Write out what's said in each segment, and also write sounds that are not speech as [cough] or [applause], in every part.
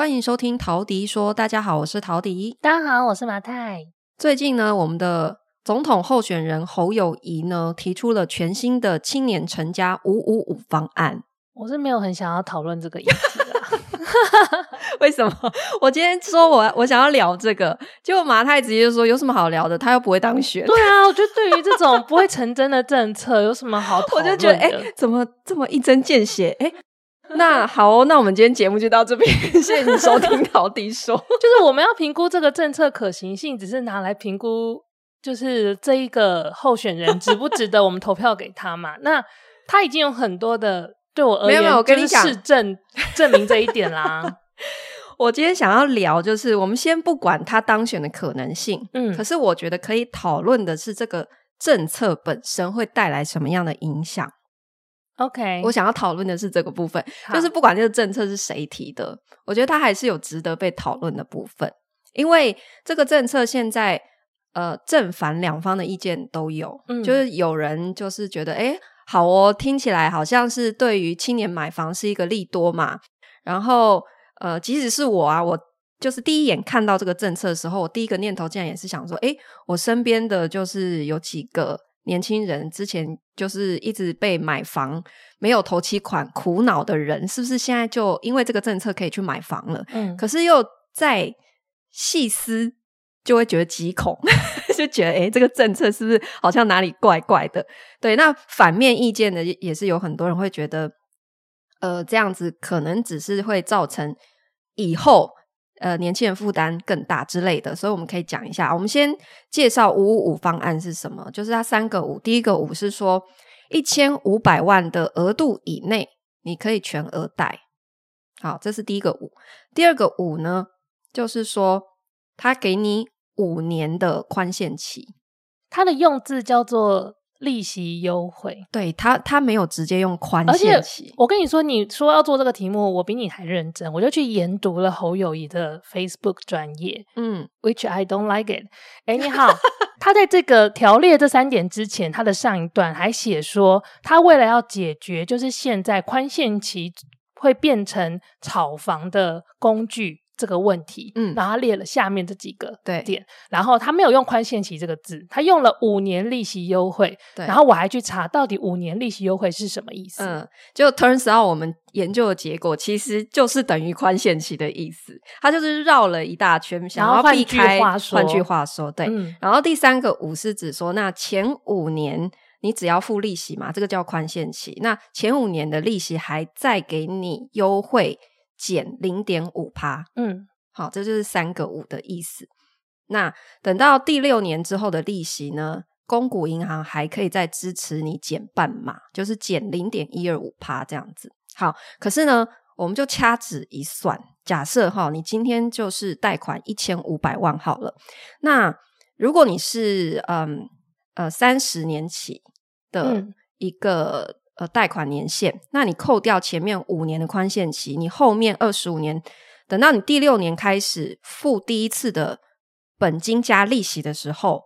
欢迎收听陶迪说。大家好，我是陶迪。大家好，我是马太。最近呢，我们的总统候选人侯友谊呢，提出了全新的青年成家五五五方案。我是没有很想要讨论这个议题的。[laughs] 为什么？我今天说我我想要聊这个，结果马太直接就说有什么好聊的？他又不会当选。对啊，我觉得对于这种不会成真的政策，有什么好讨论？我就觉得，哎、欸，怎么这么一针见血？哎、欸。[laughs] 那好哦，那我们今天节目就到这边，谢谢你收听陶迪说。[laughs] 就是我们要评估这个政策可行性，只是拿来评估，就是这一个候选人值不值得我们投票给他嘛？[laughs] 那他已经有很多的对我而言，没有，没有，我跟你讲，就是、证证明这一点啦。我今天想要聊，就是我们先不管他当选的可能性，嗯，可是我觉得可以讨论的是这个政策本身会带来什么样的影响。OK，我想要讨论的是这个部分，就是不管这个政策是谁提的，我觉得它还是有值得被讨论的部分，因为这个政策现在呃正反两方的意见都有，嗯，就是有人就是觉得诶好哦，听起来好像是对于青年买房是一个利多嘛，然后呃即使是我啊，我就是第一眼看到这个政策的时候，我第一个念头竟然也是想说，诶我身边的就是有几个。年轻人之前就是一直被买房没有头期款苦恼的人，是不是现在就因为这个政策可以去买房了？嗯，可是又再细思，就会觉得极恐，[laughs] 就觉得诶，这个政策是不是好像哪里怪怪的？对，那反面意见的也是有很多人会觉得，呃，这样子可能只是会造成以后。呃，年轻人负担更大之类的，所以我们可以讲一下。我们先介绍五五五方案是什么，就是它三个五。第一个五是说一千五百万的额度以内，你可以全额贷。好，这是第一个五。第二个五呢，就是说它给你五年的宽限期，它的用字叫做。利息优惠，对他，他没有直接用宽限期。我跟你说，你说要做这个题目，我比你还认真，我就去研读了侯友谊的 Facebook 专业，嗯，which I don't like it。哎，你好，他在这个条列这三点之前，他的上一段还写说，他为了要解决，就是现在宽限期会变成炒房的工具。这个问题，嗯，然后他列了下面这几个点，对，然后他没有用宽限期这个字，他用了五年利息优惠，对，然后我还去查到底五年利息优惠是什么意思，嗯，就 turns out 我们研究的结果其实就是等于宽限期的意思，他就是绕了一大圈，想要避开，换句话说，换句话说，对，嗯，然后第三个五是指说，那前五年你只要付利息嘛，这个叫宽限期，那前五年的利息还再给你优惠。减零点五趴，嗯，好，这就是三个五的意思。那等到第六年之后的利息呢，公股银行还可以再支持你减半码，就是减零点一二五趴这样子。好，可是呢，我们就掐指一算，假设哈，你今天就是贷款一千五百万好了。那如果你是嗯呃三十年起的一个。嗯呃，贷款年限，那你扣掉前面五年的宽限期，你后面二十五年，等到你第六年开始付第一次的本金加利息的时候，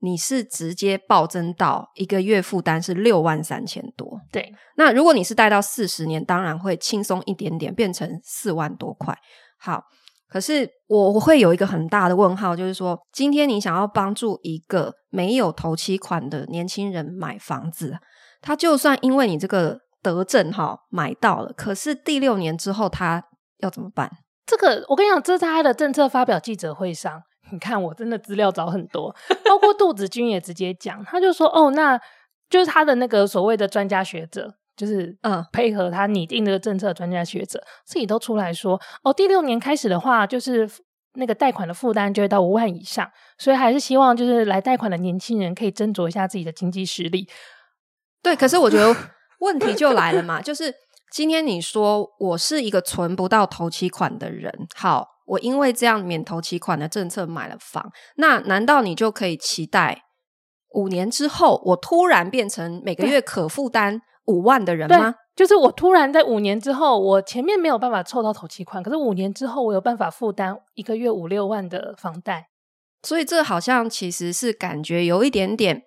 你是直接暴增到一个月负担是六万三千多。对，那如果你是贷到四十年，当然会轻松一点点，变成四万多块。好，可是我我会有一个很大的问号，就是说，今天你想要帮助一个没有头期款的年轻人买房子。他就算因为你这个德政哈买到了，可是第六年之后他要怎么办？这个我跟你讲，这是他的政策发表记者会上，你看我真的资料找很多，包括杜子君也直接讲，他就说哦，那就是他的那个所谓的专家学者，就是嗯配合他拟定这个政策专家学者自己都出来说哦，第六年开始的话，就是那个贷款的负担就会到五万以上，所以还是希望就是来贷款的年轻人可以斟酌一下自己的经济实力。对，可是我觉得 [laughs] 问题就来了嘛，就是今天你说我是一个存不到头期款的人，好，我因为这样免头期款的政策买了房，那难道你就可以期待五年之后我突然变成每个月可负担五万的人吗？就是我突然在五年之后，我前面没有办法凑到头期款，可是五年之后我有办法负担一个月五六万的房贷，所以这好像其实是感觉有一点点。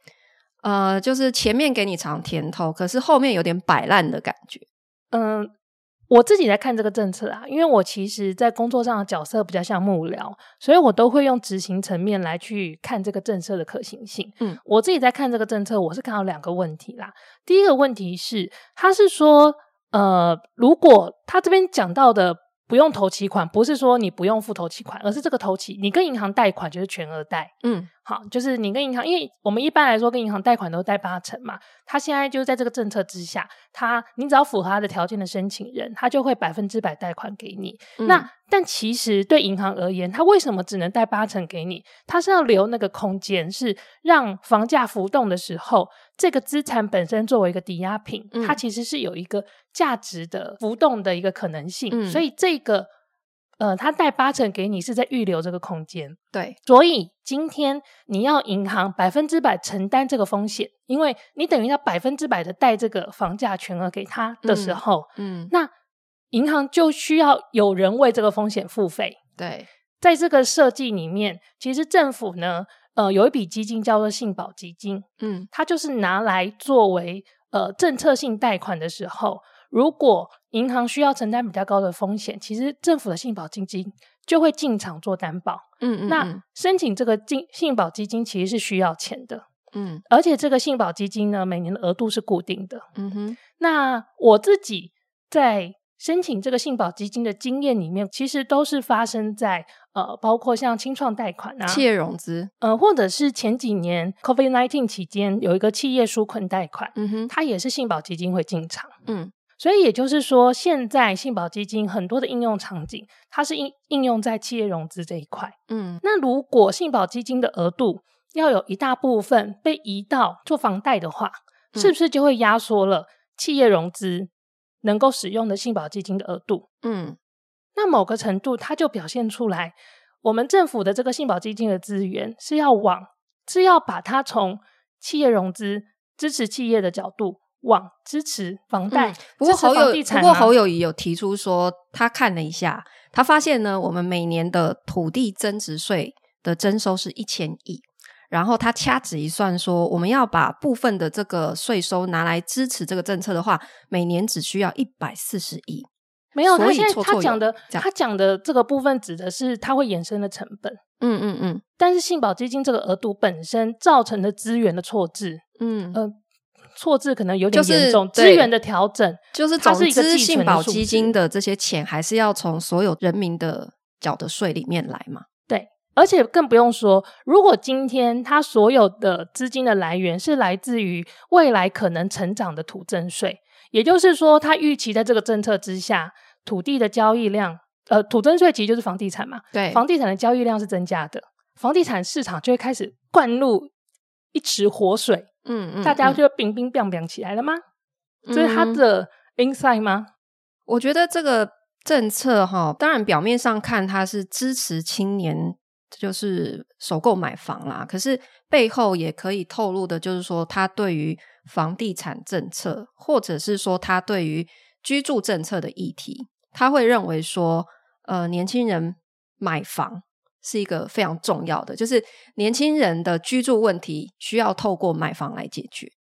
呃，就是前面给你尝甜头，可是后面有点摆烂的感觉。嗯，我自己在看这个政策啊，因为我其实在工作上的角色比较像幕僚，所以我都会用执行层面来去看这个政策的可行性。嗯，我自己在看这个政策，我是看到两个问题啦。第一个问题是，他是说，呃，如果他这边讲到的。不用投期款，不是说你不用付投期款，而是这个投期你跟银行贷款就是全额贷。嗯，好，就是你跟银行，因为我们一般来说跟银行贷款都贷八成嘛。他现在就是在这个政策之下，他你只要符合他的条件的申请人，他就会百分之百贷款给你。嗯、那但其实对银行而言，他为什么只能贷八成给你？他是要留那个空间，是让房价浮动的时候，这个资产本身作为一个抵押品，嗯、它其实是有一个价值的浮动的一个可能性。嗯、所以这个。呃，他贷八成给你，是在预留这个空间。对，所以今天你要银行百分之百承担这个风险，因为你等于要百分之百的贷这个房价全额给他的时候，嗯，嗯，那银行就需要有人为这个风险付费。对，在这个设计里面，其实政府呢，呃，有一笔基金叫做信保基金，嗯，它就是拿来作为呃政策性贷款的时候。如果银行需要承担比较高的风险，其实政府的信保基金就会进场做担保。嗯，嗯嗯，那申请这个信信保基金其实是需要钱的。嗯，而且这个信保基金呢，每年的额度是固定的。嗯哼，那我自己在申请这个信保基金的经验里面，其实都是发生在呃，包括像清创贷款啊、企业融资，呃，或者是前几年 COVID-19 期间有一个企业纾困贷款。嗯哼，它也是信保基金会进场。嗯。所以也就是说，现在信保基金很多的应用场景，它是应应用在企业融资这一块。嗯，那如果信保基金的额度要有一大部分被移到做房贷的话，嗯、是不是就会压缩了企业融资能够使用的信保基金的额度？嗯，那某个程度，它就表现出来，我们政府的这个信保基金的资源是要往是要把它从企业融资支持企业的角度。往支持房贷，不过侯友，不过侯友宜有提出说，他看了一下，他发现呢，我们每年的土地增值税的征收是一千亿，然后他掐指一算说，我们要把部分的这个税收拿来支持这个政策的话，每年只需要一百四十亿。没有，他现在他讲的，他讲的这个部分指的是它会衍生的成本。嗯嗯嗯，但是信保基金这个额度本身造成的资源的错置，嗯呃。错字可能有点严重，资源的调整就是总之，信保基金的这些钱还是要从所有人民的缴的税里面来嘛？对，而且更不用说，如果今天它所有的资金的来源是来自于未来可能成长的土增税，也就是说，它预期在这个政策之下，土地的交易量，呃，土增税其实就是房地产嘛，对，房地产的交易量是增加的，房地产市场就会开始灌入一池活水。嗯，嗯，大家就冰冰冰冰起来了吗？这、嗯、是他的 insight 吗？我觉得这个政策哈，当然表面上看它是支持青年，就是首购买房啦。可是背后也可以透露的，就是说他对于房地产政策，或者是说他对于居住政策的议题，他会认为说，呃，年轻人买房。是一个非常重要的，就是年轻人的居住问题需要透过买房来解决，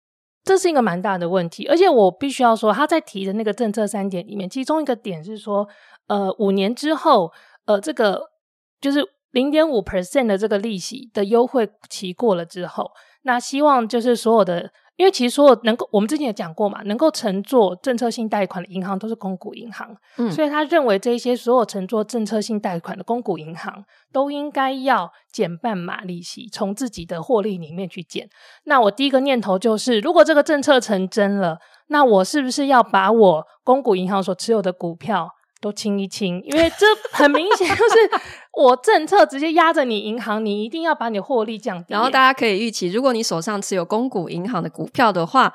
这是一个蛮大的问题。而且我必须要说，他在提的那个政策三点里面，其中一个点是说，呃，五年之后，呃，这个就是零点五 percent 的这个利息的优惠期过了之后，那希望就是所有的。因为其实所有能够，我们之前也讲过嘛，能够乘坐政策性贷款的银行都是公股银行，嗯，所以他认为这些所有乘坐政策性贷款的公股银行都应该要减半码利息，从自己的获利里面去减。那我第一个念头就是，如果这个政策成真了，那我是不是要把我公股银行所持有的股票都清一清，因为这很明显就是我政策直接压着你银行，你一定要把你获利降低。然后大家可以预期，如果你手上持有公股银行的股票的话，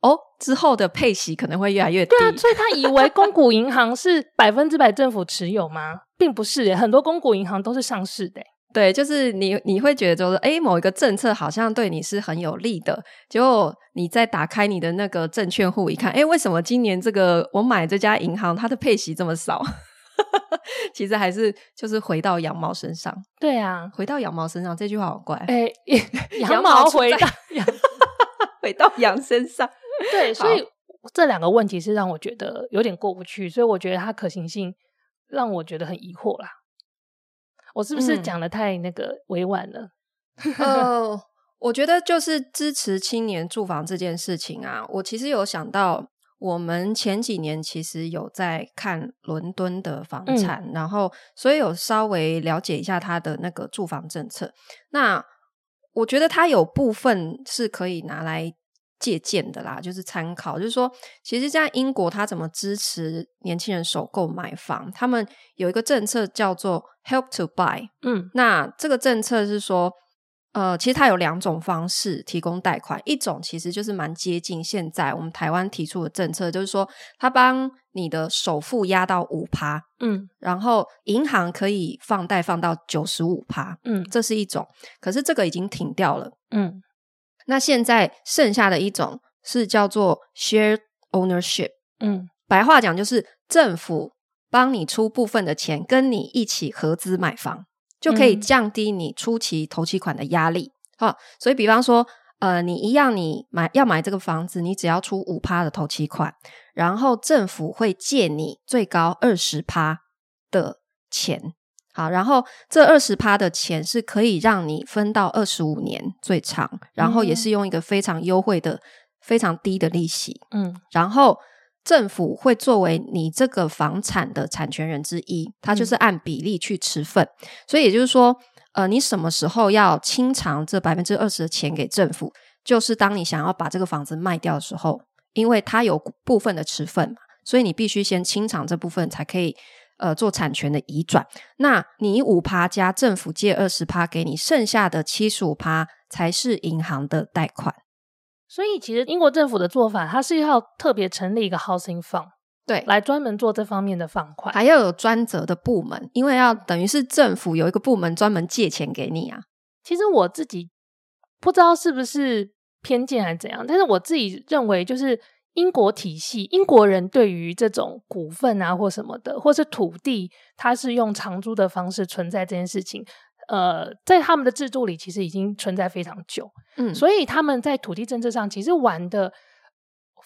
哦，之后的配息可能会越来越低。对啊，所以他以为公股银行是百分之百政府持有吗？并不是耶，很多公股银行都是上市的。对，就是你，你会觉得就是，诶，某一个政策好像对你是很有利的，结果你再打开你的那个证券户一看，哎，为什么今年这个我买这家银行它的配息这么少？[laughs] 其实还是就是回到羊毛身上。对啊，回到羊毛身上这句话好怪。哎，[laughs] 羊毛回到 [laughs] 羊，回到羊身上。对，所以这两个问题是让我觉得有点过不去，所以我觉得它可行性让我觉得很疑惑啦。我是不是讲的太那个委婉了？嗯、呃，我觉得就是支持青年住房这件事情啊，我其实有想到。我们前几年其实有在看伦敦的房产，嗯、然后所以有稍微了解一下它的那个住房政策。那我觉得它有部分是可以拿来借鉴的啦，就是参考。就是说，其实在英国，他怎么支持年轻人首购买房？他们有一个政策叫做 Help to Buy。嗯，那这个政策是说。呃，其实它有两种方式提供贷款，一种其实就是蛮接近现在我们台湾提出的政策，就是说它帮你的首付压到五趴，嗯，然后银行可以放贷放到九十五趴，嗯，这是一种，可是这个已经停掉了，嗯，那现在剩下的一种是叫做 Shared Ownership，嗯，白话讲就是政府帮你出部分的钱，跟你一起合资买房。就可以降低你初期投期款的压力，好、嗯，所以比方说，呃，你一样，你买要买这个房子，你只要出五趴的投期款，然后政府会借你最高二十趴的钱，好，然后这二十趴的钱是可以让你分到二十五年最长，然后也是用一个非常优惠的、嗯、非常低的利息，嗯，然后。政府会作为你这个房产的产权人之一，它就是按比例去持份，嗯、所以也就是说，呃，你什么时候要清偿这百分之二十的钱给政府，就是当你想要把这个房子卖掉的时候，因为它有部分的持份嘛，所以你必须先清偿这部分，才可以呃做产权的移转。那你五趴加政府借二十趴给你，剩下的七十五趴才是银行的贷款。所以，其实英国政府的做法，它是要特别成立一个 housing fund，对，来专门做这方面的放款，还要有专责的部门，因为要等于是政府有一个部门专门借钱给你啊。其实我自己不知道是不是偏见还是怎样，但是我自己认为，就是英国体系，英国人对于这种股份啊或什么的，或是土地，它是用长租的方式存在这件事情。呃，在他们的制度里，其实已经存在非常久，嗯，所以他们在土地政策上其实玩得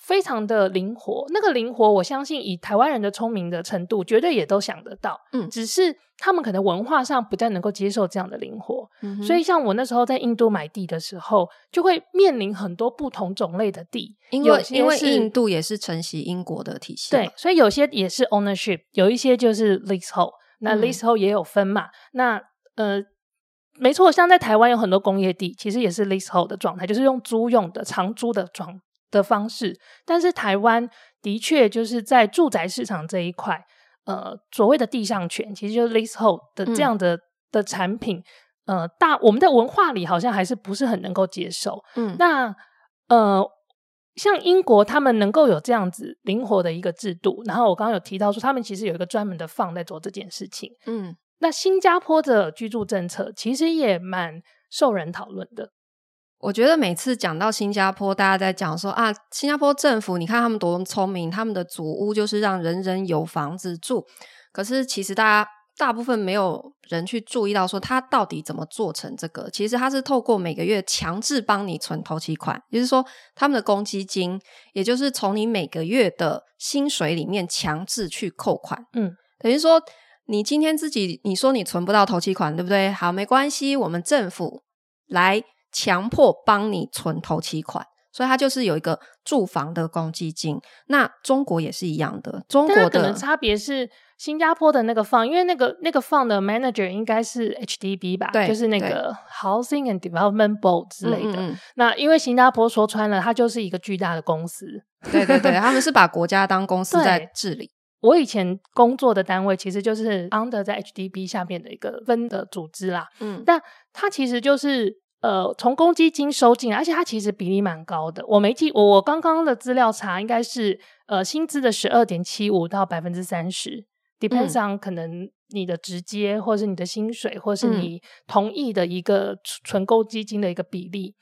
非常的灵活。那个灵活，我相信以台湾人的聪明的程度，绝对也都想得到，嗯，只是他们可能文化上不太能够接受这样的灵活，嗯，所以像我那时候在印度买地的时候，就会面临很多不同种类的地，因为因为印度也是承袭英国的体系，对，所以有些也是 ownership，有一些就是 leasehold，那 leasehold 也有分嘛，嗯、那呃。没错，像在台湾有很多工业地，其实也是 leasehold 的状态，就是用租用的长租的状的方式。但是台湾的确就是在住宅市场这一块，呃，所谓的地上权，其实就是 leasehold 的这样的、嗯、的产品，呃，大我们在文化里好像还是不是很能够接受。嗯，那呃，像英国他们能够有这样子灵活的一个制度，然后我刚刚有提到说，他们其实有一个专门的 fund 在做这件事情。嗯。那新加坡的居住政策其实也蛮受人讨论的。我觉得每次讲到新加坡，大家在讲说啊，新加坡政府，你看他们多聪明，他们的祖屋就是让人人有房子住。可是其实大家大部分没有人去注意到，说他到底怎么做成这个。其实他是透过每个月强制帮你存头期款，也就是说他们的公积金，也就是从你每个月的薪水里面强制去扣款。嗯，等于说。你今天自己你说你存不到头期款，对不对？好，没关系，我们政府来强迫帮你存头期款，所以它就是有一个住房的公积金。那中国也是一样的，中国的可能差别是新加坡的那个 fund，因为那个那个 fund 的 manager 应该是 HDB 吧？对，就是那个 Housing and Development Board 之类的。嗯嗯，那因为新加坡说穿了，它就是一个巨大的公司。对对对，[laughs] 他们是把国家当公司在治理。我以前工作的单位其实就是 under 在 HDB 下面的一个分的组织啦，嗯，但它其实就是呃从公积金收进来，而且它其实比例蛮高的。我没记，我我刚刚的资料查应该是呃薪资的十二点七五到百分之三十，depends on 可能你的直接或是你的薪水，或是你同意的一个存公积金的一个比例。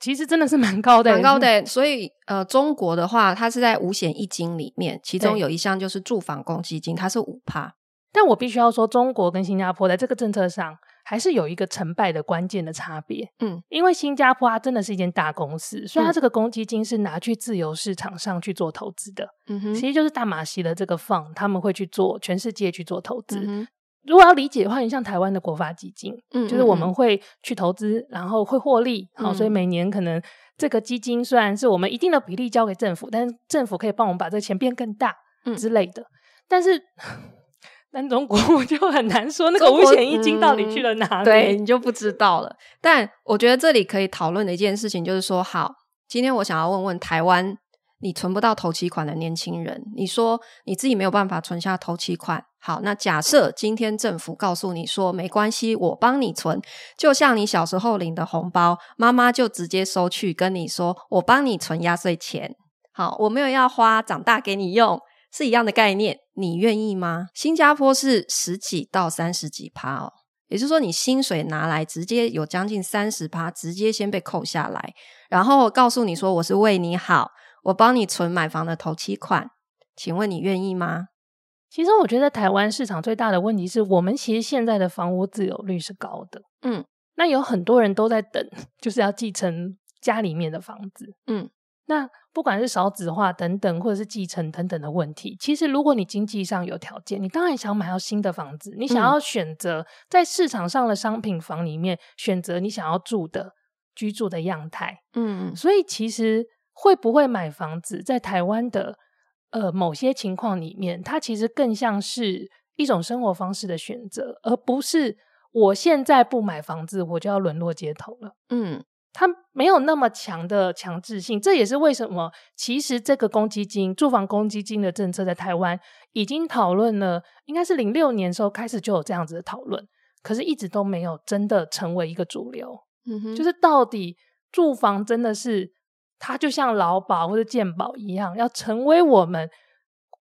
其实真的是蛮高的，蛮高的。所以，呃，中国的话，它是在五险一金里面，其中有一项就是住房公积金，它是五趴。但我必须要说，中国跟新加坡在这个政策上还是有一个成败的关键的差别。嗯，因为新加坡它真的是一间大公司，所以它这个公积金是拿去自由市场上去做投资的。嗯哼，其实就是大马西的这个 fund，他们会去做全世界去做投资。嗯如果要理解的话，你像台湾的国发基金，嗯，就是我们会去投资，然后会获利，好，所以每年可能这个基金虽然是我们一定的比例交给政府，但是政府可以帮我们把这个钱变更大，嗯之类的。但是，但中国 [laughs] 我就很难说那个五险一金到底去了哪里，嗯、对你就不知道了。但我觉得这里可以讨论的一件事情就是说，好，今天我想要问问台湾。你存不到头期款的年轻人，你说你自己没有办法存下头期款。好，那假设今天政府告诉你说没关系，我帮你存，就像你小时候领的红包，妈妈就直接收去跟你说，我帮你存压岁钱。好，我没有要花，长大给你用，是一样的概念，你愿意吗？新加坡是十几到三十几趴哦，也就是说你薪水拿来直接有将近三十趴，直接先被扣下来，然后告诉你说我是为你好。我帮你存买房的头期款，请问你愿意吗？其实我觉得台湾市场最大的问题是我们其实现在的房屋自有率是高的，嗯，那有很多人都在等，[laughs] 就是要继承家里面的房子，嗯，那不管是少子化等等，或者是继承等等的问题，其实如果你经济上有条件，你当然想买到新的房子，你想要选择在市场上的商品房里面选择你想要住的居住的样态，嗯，所以其实。会不会买房子，在台湾的呃某些情况里面，它其实更像是一种生活方式的选择，而不是我现在不买房子，我就要沦落街头了。嗯，它没有那么强的强制性，这也是为什么其实这个公积金、住房公积金的政策在台湾已经讨论了，应该是零六年的时候开始就有这样子的讨论，可是一直都没有真的成为一个主流。嗯哼，就是到底住房真的是。它就像劳保或者健保一样，要成为我们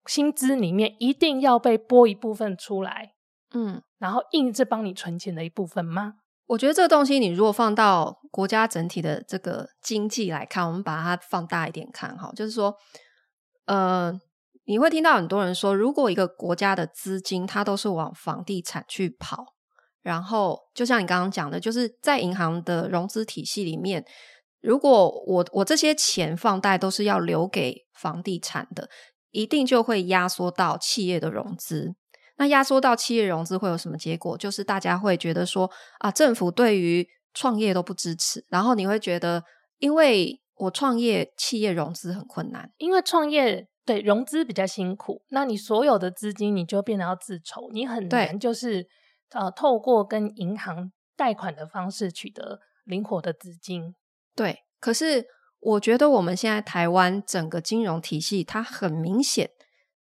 薪资里面一定要被拨一部分出来，嗯，然后硬是帮你存钱的一部分吗？我觉得这个东西，你如果放到国家整体的这个经济来看，我们把它放大一点看哈，就是说，呃，你会听到很多人说，如果一个国家的资金它都是往房地产去跑，然后就像你刚刚讲的，就是在银行的融资体系里面。如果我我这些钱放贷都是要留给房地产的，一定就会压缩到企业的融资。那压缩到企业融资会有什么结果？就是大家会觉得说啊，政府对于创业都不支持，然后你会觉得，因为我创业，企业融资很困难，因为创业对融资比较辛苦，那你所有的资金你就变得要自筹，你很难就是呃透过跟银行贷款的方式取得灵活的资金。对，可是我觉得我们现在台湾整个金融体系，它很明显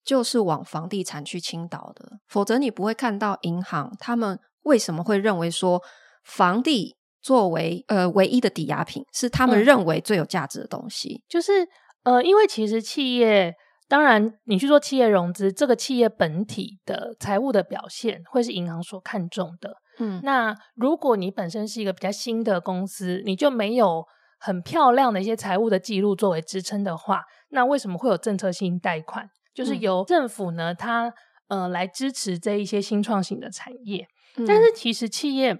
就是往房地产去倾倒的，否则你不会看到银行他们为什么会认为说房地作为呃唯一的抵押品是他们认为最有价值的东西，嗯、就是呃，因为其实企业当然你去做企业融资，这个企业本体的财务的表现会是银行所看重的，嗯，那如果你本身是一个比较新的公司，你就没有。很漂亮的一些财务的记录作为支撑的话，那为什么会有政策性贷款？就是由政府呢，它呃来支持这一些新创型的产业。嗯、但是其实企业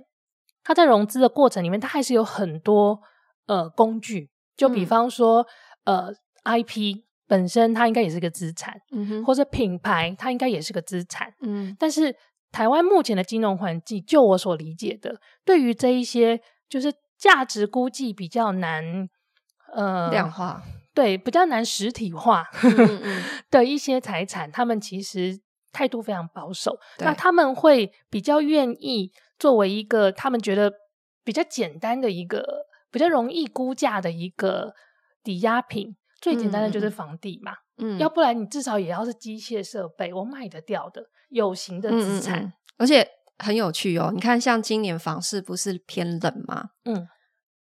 它在融资的过程里面，它还是有很多呃工具。就比方说、嗯、呃 IP 本身它应该也是个资产，嗯哼，或者品牌它应该也是个资产，嗯。但是台湾目前的金融环境，就我所理解的，对于这一些就是。价值估计比较难，呃，量化，对，比较难实体化 [laughs] 的一些财产，他们其实态度非常保守。那他们会比较愿意作为一个他们觉得比较简单的一个、比较容易估价的一个抵押品。最简单的就是房地嘛，嗯，要不然你至少也要是机械设备，我卖得掉的有形的资产，嗯嗯，而且。很有趣哦，你看，像今年房市不是偏冷吗？嗯，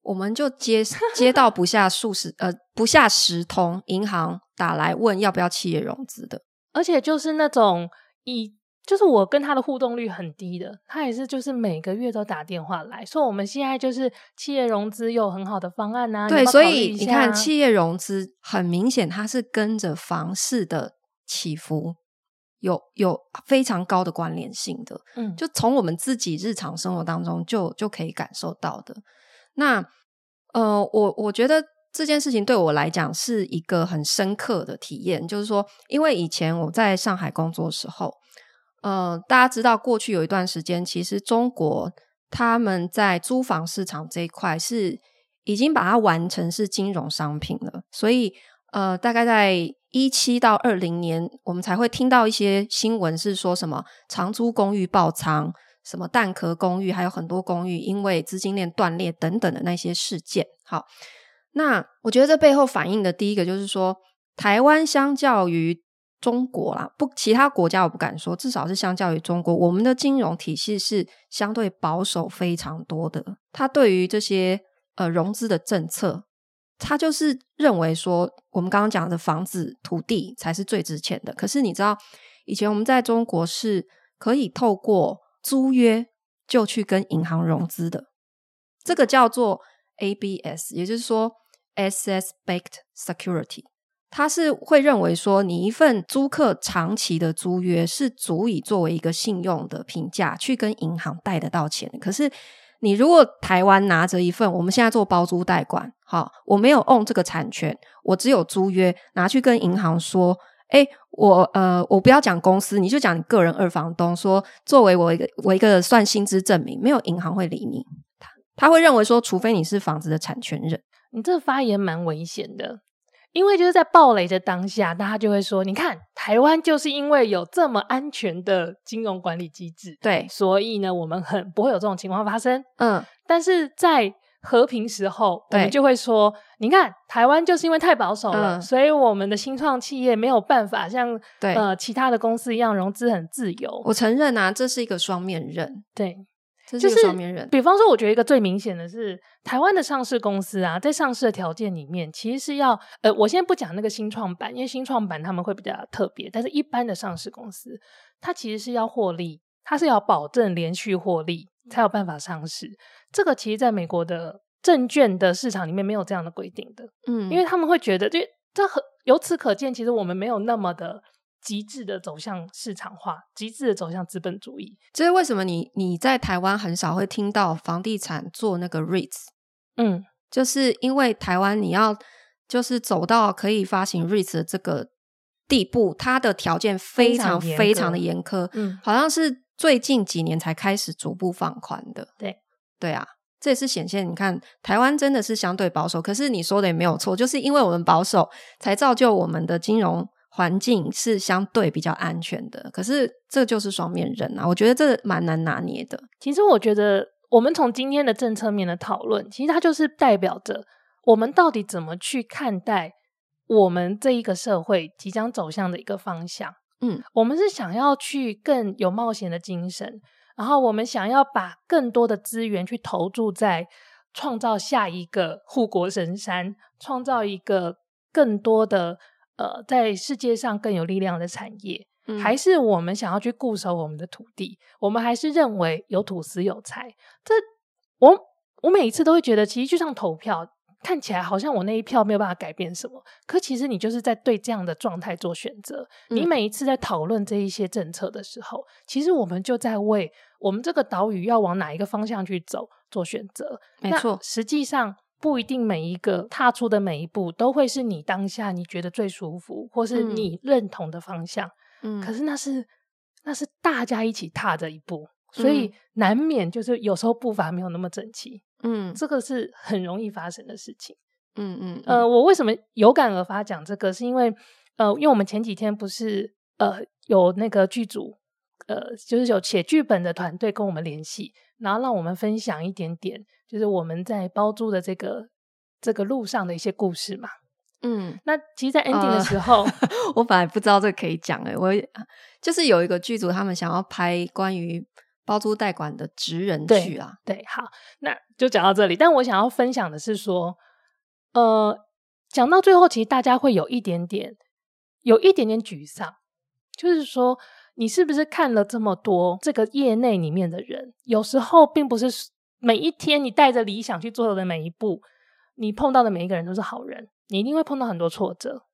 我们就接 [laughs] 接到不下数十呃不下十通银行打来问要不要企业融资的，而且就是那种以就是我跟他的互动率很低的，他也是就是每个月都打电话来说我们现在就是企业融资有很好的方案啊，对，所以你看企业融资很明显它是跟着房市的起伏有有非常高的关联性的。嗯，就从我们自己日常生活当中就就可以感受到的。那呃，我我觉得这件事情对我来讲是一个很深刻的体验，就是说，因为以前我在上海工作的时候，呃，大家知道过去有一段时间，其实中国他们在租房市场这一块是已经把它完成是金融商品了，所以呃，大概在一七到二零年，我们才会听到一些新闻，是说什么长租公寓爆仓。什么蛋壳公寓，还有很多公寓因为资金链断裂等等的那些事件。好，那我觉得这背后反映的第一个就是说，台湾相较于中国啦，不，其他国家我不敢说，至少是相较于中国，我们的金融体系是相对保守非常多的。他对于这些呃融资的政策，他就是认为说，我们刚刚讲的房子、土地才是最值钱的。可是你知道，以前我们在中国是可以透过租约就去跟银行融资的，这个叫做 ABS，也就是说 Asset-Backed Security。他是会认为说，你一份租客长期的租约是足以作为一个信用的评价，去跟银行贷得到钱。可是，你如果台湾拿着一份，我们现在做包租代管，好，我没有 own 这个产权，我只有租约，拿去跟银行说。哎，我呃，我不要讲公司，你就讲你个人二房东说，作为我一个我一个算薪资证明，没有银行会理你，他他会认为说，除非你是房子的产权人，你这个发言蛮危险的，因为就是在暴雷的当下，大家就会说，你看台湾就是因为有这么安全的金融管理机制，对，所以呢，我们很不会有这种情况发生，嗯，但是在。和平时候，我们就会说：“你看，台湾就是因为太保守了，嗯、所以我们的新创企业没有办法像对呃其他的公司一样融资很自由。”我承认啊，这是一个双面刃。对，这是一个双面刃。比方说，我觉得一个最明显的是，台湾的上市公司啊，在上市的条件里面，其实是要呃，我先不讲那个新创板，因为新创板他们会比较特别，但是一般的上市公司，它其实是要获利，它是要保证连续获利。才有办法上市，这个其实在美国的证券的市场里面没有这样的规定的，嗯，因为他们会觉得，就这很由此可见，其实我们没有那么的极致的走向市场化，极致的走向资本主义。这是为什么你你在台湾很少会听到房地产做那个 REITs，嗯，就是因为台湾你要就是走到可以发行 REITs 的这个地步，它的条件非常非常的严苛，嗯，好像是。最近几年才开始逐步放宽的，对对啊，这也是显现。你看，台湾真的是相对保守，可是你说的也没有错，就是因为我们保守，才造就我们的金融环境是相对比较安全的。可是这就是双面人啊，我觉得这蛮难拿捏的。其实我觉得，我们从今天的政策面的讨论，其实它就是代表着我们到底怎么去看待我们这一个社会即将走向的一个方向。嗯，我们是想要去更有冒险的精神，然后我们想要把更多的资源去投注在创造下一个护国神山，创造一个更多的呃，在世界上更有力量的产业，嗯，还是我们想要去固守我们的土地？我们还是认为有土司有财？这我我每一次都会觉得，其实就像投票。看起来好像我那一票没有办法改变什么，可其实你就是在对这样的状态做选择。嗯。你每一次在讨论这一些政策的时候，其实我们就在为我们这个岛屿要往哪一个方向去走做选择。没错，实际上不一定每一个踏出的每一步都会是你当下你觉得最舒服，或是你认同的方向。嗯，可是那是那是大家一起踏的一步，所以难免就是有时候步伐没有那么整齐。嗯，这个是很容易发生的事情。嗯嗯，呃，我为什么有感而发讲这个？是因为呃，因为我们前几天不是呃有那个剧组呃，就是有写剧本的团队跟我们联系，然后让我们分享一点点，就是我们在包租的这个这个路上的一些故事嘛。嗯，那其实，在 ending 的时候，[laughs] 呃、我本来不知道这个可以讲诶，我就是有一个剧组，他们想要拍关于。包租代管的职人去啊，对，好，那就讲到这里。但我想要分享的是说，呃，讲到最后，其实大家会有一点点，有一点点沮丧，就是说，你是不是看了这么多这个业内里面的人，有时候并不是每一天你带着理想去做的每一步，你碰到的每一个人都是好人，你一定会碰到很多挫折。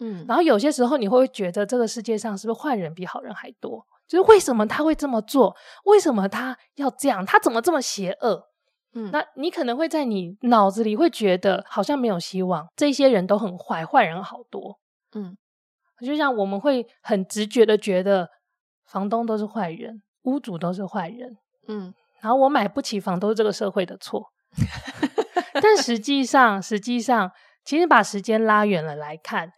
嗯，然后有些时候你会觉得这个世界上是不是坏人比好人还多？就是为什么他会这么做？为什么他要这样？他怎么这么邪恶？嗯，那你可能会在你脑子里会觉得好像没有希望，这些人都很坏，坏人好多。嗯，就像我们会很直觉的觉得房东都是坏人，屋主都是坏人。嗯，然后我买不起房都是这个社会的错。[laughs] 但实际上，实际上，其实把时间拉远了来看，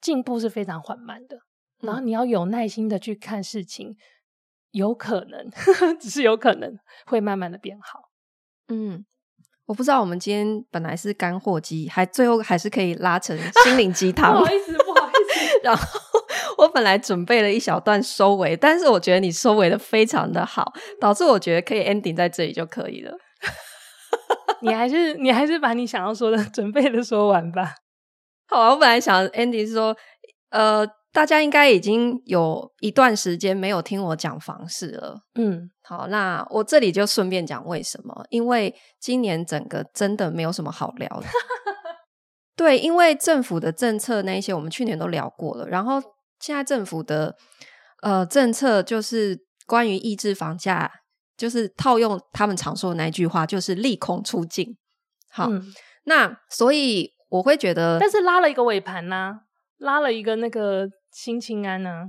进步是非常缓慢的。然后你要有耐心的去看事情，有可能，[laughs] 只是有可能会慢慢的变好。嗯，我不知道我们今天本来是干货机，还最后还是可以拉成心灵鸡汤。[laughs] 不好意思，不好意思。[laughs] 然后我本来准备了一小段收尾，但是我觉得你收尾的非常的好，导致我觉得可以 ending 在这里就可以了。你还是你还是把你想要说的准备的说完吧。好啊，我本来想 ending 是说，呃。大家应该已经有一段时间没有听我讲房市了，嗯，好，那我这里就顺便讲为什么？因为今年整个真的没有什么好聊的，[laughs] 对，因为政府的政策那一些我们去年都聊过了，然后现在政府的呃政策就是关于抑制房价，就是套用他们常说的那句话，就是利空出尽。好，嗯、那所以我会觉得，但是拉了一个尾盘呢、啊，拉了一个那个。新青安呢、啊？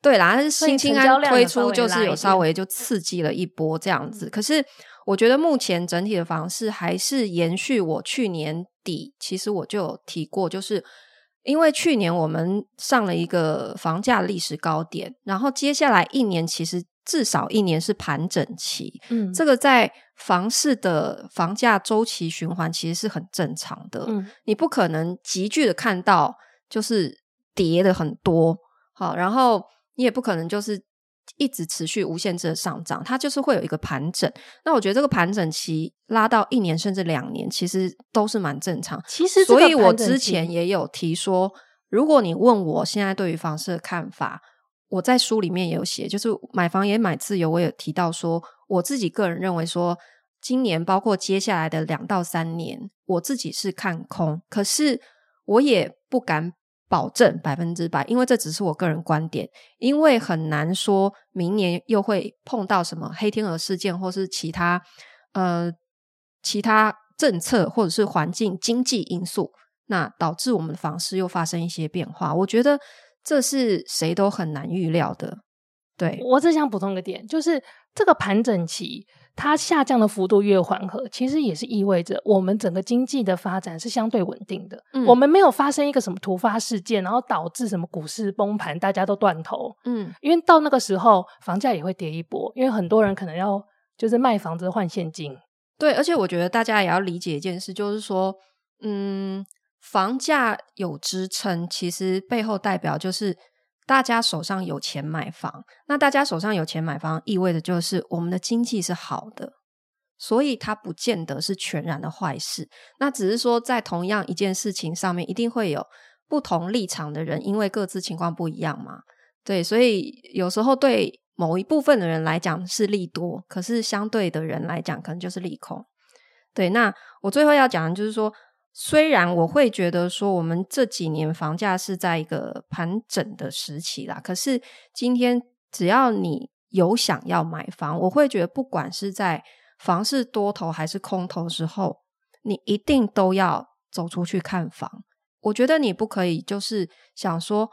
对啦，但是新青安推出就是有稍微就刺激了一波这样子。可是我觉得目前整体的房市还是延续我去年底，其实我就有提过，就是因为去年我们上了一个房价历史高点，然后接下来一年其实至少一年是盘整期。嗯，这个在房市的房价周期循环其实是很正常的。嗯，你不可能急剧的看到就是。跌的很多，好，然后你也不可能就是一直持续无限制的上涨，它就是会有一个盘整。那我觉得这个盘整期拉到一年甚至两年，其实都是蛮正常。其实，所以我之前也有提说，如果你问我现在对于房市的看法，我在书里面也有写，就是买房也买自由，我也有提到说，我自己个人认为说，今年包括接下来的两到三年，我自己是看空，可是我也不敢。保证百分之百，因为这只是我个人观点，因为很难说明年又会碰到什么黑天鹅事件，或是其他呃其他政策，或者是环境经济因素，那导致我们的房市又发生一些变化。我觉得这是谁都很难预料的。对，我只想补充一个点，就是这个盘整期。它下降的幅度越缓和，其实也是意味着我们整个经济的发展是相对稳定的。嗯，我们没有发生一个什么突发事件，然后导致什么股市崩盘，大家都断头。嗯，因为到那个时候，房价也会跌一波，因为很多人可能要就是卖房子换现金。对，而且我觉得大家也要理解一件事，就是说，嗯，房价有支撑，其实背后代表就是。大家手上有钱买房，那大家手上有钱买房，意味着就是我们的经济是好的，所以它不见得是全然的坏事。那只是说，在同样一件事情上面，一定会有不同立场的人，因为各自情况不一样嘛。对，所以有时候对某一部分的人来讲是利多，可是相对的人来讲，可能就是利空。对，那我最后要讲的就是说。虽然我会觉得说，我们这几年房价是在一个盘整的时期啦，可是今天只要你有想要买房，我会觉得不管是在房市多头还是空头时候，你一定都要走出去看房。我觉得你不可以就是想说，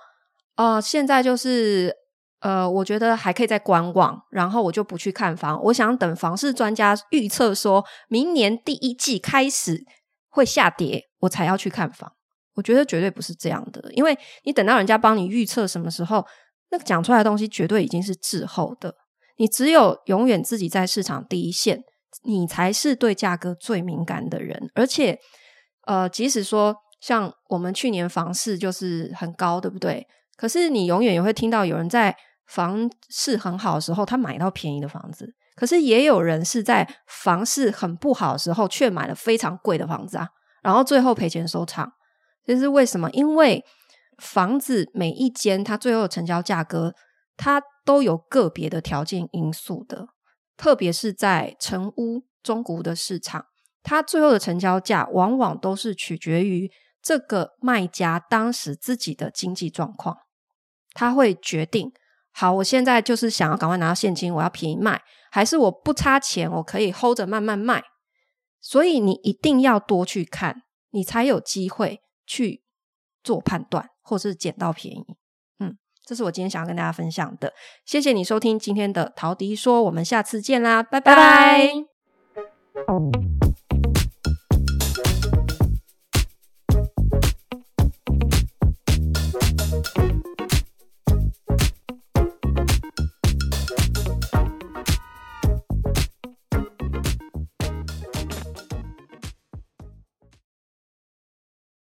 呃，现在就是呃，我觉得还可以再观望，然后我就不去看房。我想等房市专家预测说明年第一季开始。会下跌，我才要去看房。我觉得绝对不是这样的，因为你等到人家帮你预测什么时候，那个讲出来的东西绝对已经是滞后的。你只有永远自己在市场第一线，你才是对价格最敏感的人。而且，呃，即使说像我们去年房市就是很高，对不对？可是你永远也会听到有人在房市很好的时候，他买到便宜的房子。可是也有人是在房市很不好的时候，却买了非常贵的房子啊，然后最后赔钱收场。这是为什么？因为房子每一间它最后的成交价格，它都有个别的条件因素的，特别是在成屋中古的市场，它最后的成交价往往都是取决于这个卖家当时自己的经济状况，他会决定：好，我现在就是想要赶快拿到现金，我要便宜卖，还是我不差钱我可以 hold 着慢慢卖。所以你一定要多去看你才有机会去做判断或是捡到便宜。嗯这是我今天想要跟大家分享的。谢谢你收听今天的陶迪说我们下次见啦拜拜。